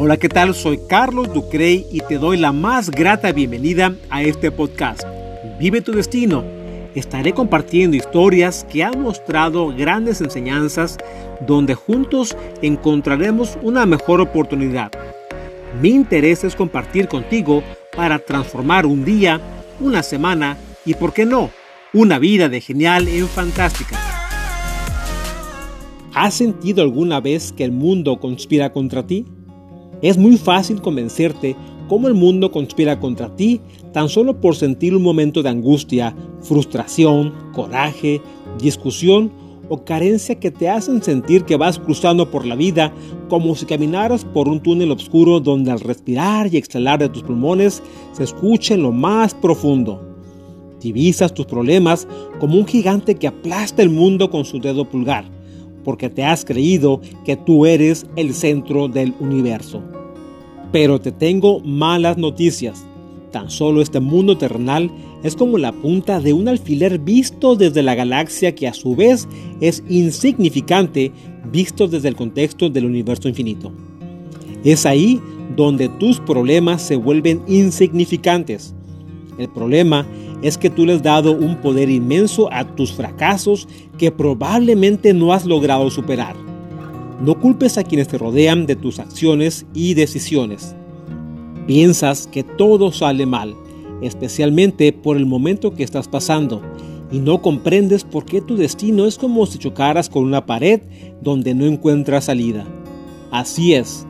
Hola, ¿qué tal? Soy Carlos Ducrey y te doy la más grata bienvenida a este podcast. Vive tu destino. Estaré compartiendo historias que han mostrado grandes enseñanzas donde juntos encontraremos una mejor oportunidad. Mi interés es compartir contigo para transformar un día, una semana y, por qué no, una vida de genial en fantástica. ¿Has sentido alguna vez que el mundo conspira contra ti? Es muy fácil convencerte cómo el mundo conspira contra ti tan solo por sentir un momento de angustia, frustración, coraje, discusión o carencia que te hacen sentir que vas cruzando por la vida como si caminaras por un túnel oscuro donde al respirar y exhalar de tus pulmones se escucha en lo más profundo. Divisas tus problemas como un gigante que aplasta el mundo con su dedo pulgar porque te has creído que tú eres el centro del universo. Pero te tengo malas noticias. Tan solo este mundo terrenal es como la punta de un alfiler visto desde la galaxia que a su vez es insignificante visto desde el contexto del universo infinito. Es ahí donde tus problemas se vuelven insignificantes. El problema es que tú le has dado un poder inmenso a tus fracasos que probablemente no has logrado superar. No culpes a quienes te rodean de tus acciones y decisiones. Piensas que todo sale mal, especialmente por el momento que estás pasando, y no comprendes por qué tu destino es como si chocaras con una pared donde no encuentras salida. Así es,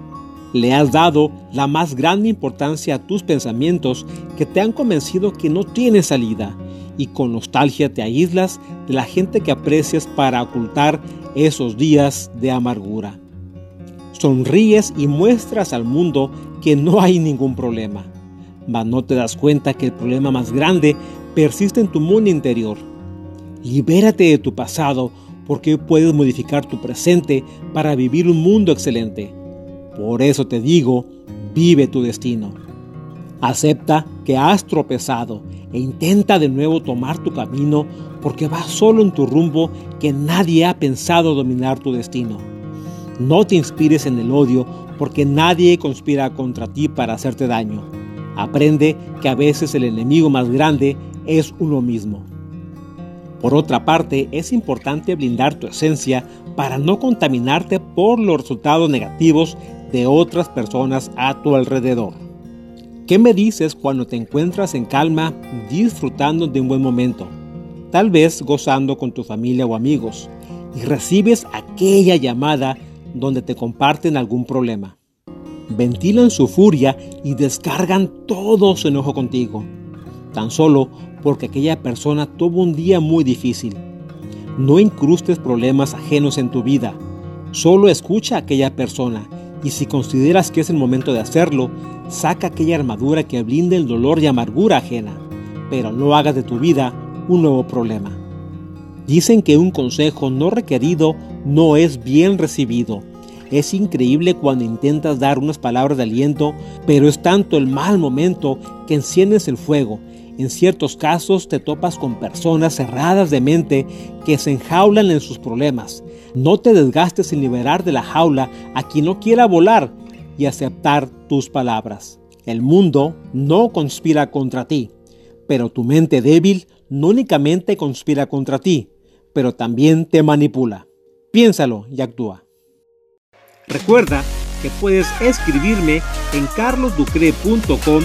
le has dado la más grande importancia a tus pensamientos que te han convencido que no tienes salida y con nostalgia te aíslas de la gente que aprecias para ocultar esos días de amargura. Sonríes y muestras al mundo que no hay ningún problema, mas no te das cuenta que el problema más grande persiste en tu mundo interior. Libérate de tu pasado porque puedes modificar tu presente para vivir un mundo excelente. Por eso te digo, vive tu destino. Acepta que has tropezado e intenta de nuevo tomar tu camino porque vas solo en tu rumbo que nadie ha pensado dominar tu destino. No te inspires en el odio porque nadie conspira contra ti para hacerte daño. Aprende que a veces el enemigo más grande es uno mismo. Por otra parte, es importante blindar tu esencia para no contaminarte por los resultados negativos de otras personas a tu alrededor. ¿Qué me dices cuando te encuentras en calma disfrutando de un buen momento? Tal vez gozando con tu familia o amigos y recibes aquella llamada donde te comparten algún problema. Ventilan su furia y descargan todo su enojo contigo, tan solo porque aquella persona tuvo un día muy difícil. No incrustes problemas ajenos en tu vida, solo escucha a aquella persona y si consideras que es el momento de hacerlo, saca aquella armadura que blinde el dolor y amargura ajena, pero no hagas de tu vida un nuevo problema. Dicen que un consejo no requerido no es bien recibido. Es increíble cuando intentas dar unas palabras de aliento, pero es tanto el mal momento que enciendes el fuego en ciertos casos te topas con personas cerradas de mente que se enjaulan en sus problemas. No te desgastes en liberar de la jaula a quien no quiera volar y aceptar tus palabras. El mundo no conspira contra ti, pero tu mente débil no únicamente conspira contra ti, pero también te manipula. Piénsalo y actúa. Recuerda que puedes escribirme en carlosducre.com